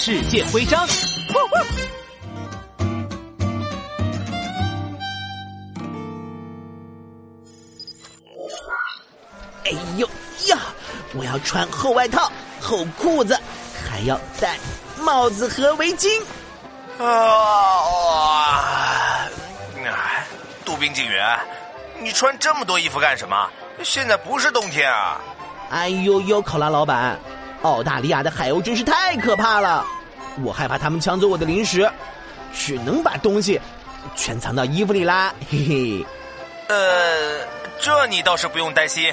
世界徽章。哎呦呀！我要穿厚外套、厚裤子，还要戴帽子和围巾。啊！杜宾警员，你穿这么多衣服干什么？现在不是冬天啊！哎呦呦，考拉老板，澳大利亚的海鸥真是太可怕了，我害怕他们抢走我的零食，只能把东西全藏到衣服里啦。嘿嘿。呃，这你倒是不用担心。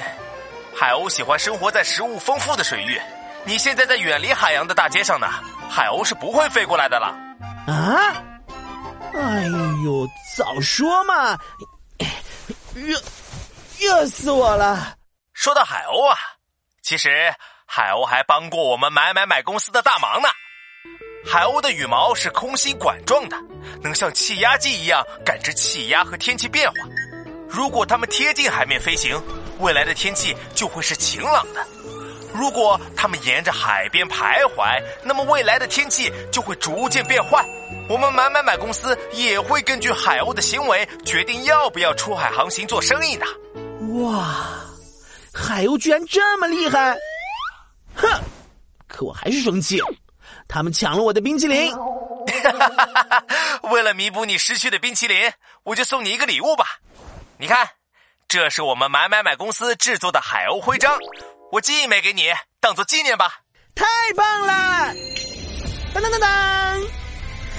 海鸥喜欢生活在食物丰富的水域。你现在在远离海洋的大街上呢，海鸥是不会飞过来的了。啊！哎呦，早说嘛！热，热死我了。说到海鸥啊，其实海鸥还帮过我们买买买公司的大忙呢。海鸥的羽毛是空心管状的，能像气压计一样感知气压和天气变化。如果它们贴近海面飞行，未来的天气就会是晴朗的；如果它们沿着海边徘徊，那么未来的天气就会逐渐变坏。我们买买买公司也会根据海鸥的行为决定要不要出海航行做生意的。哇，海鸥居然这么厉害！哼，可我还是生气，他们抢了我的冰淇淋。为了弥补你失去的冰淇淋，我就送你一个礼物吧。你看，这是我们买买买公司制作的海鸥徽章，我寄一枚给你，当做纪念吧。太棒了！当当当当，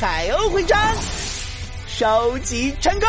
海鸥徽章收集成功。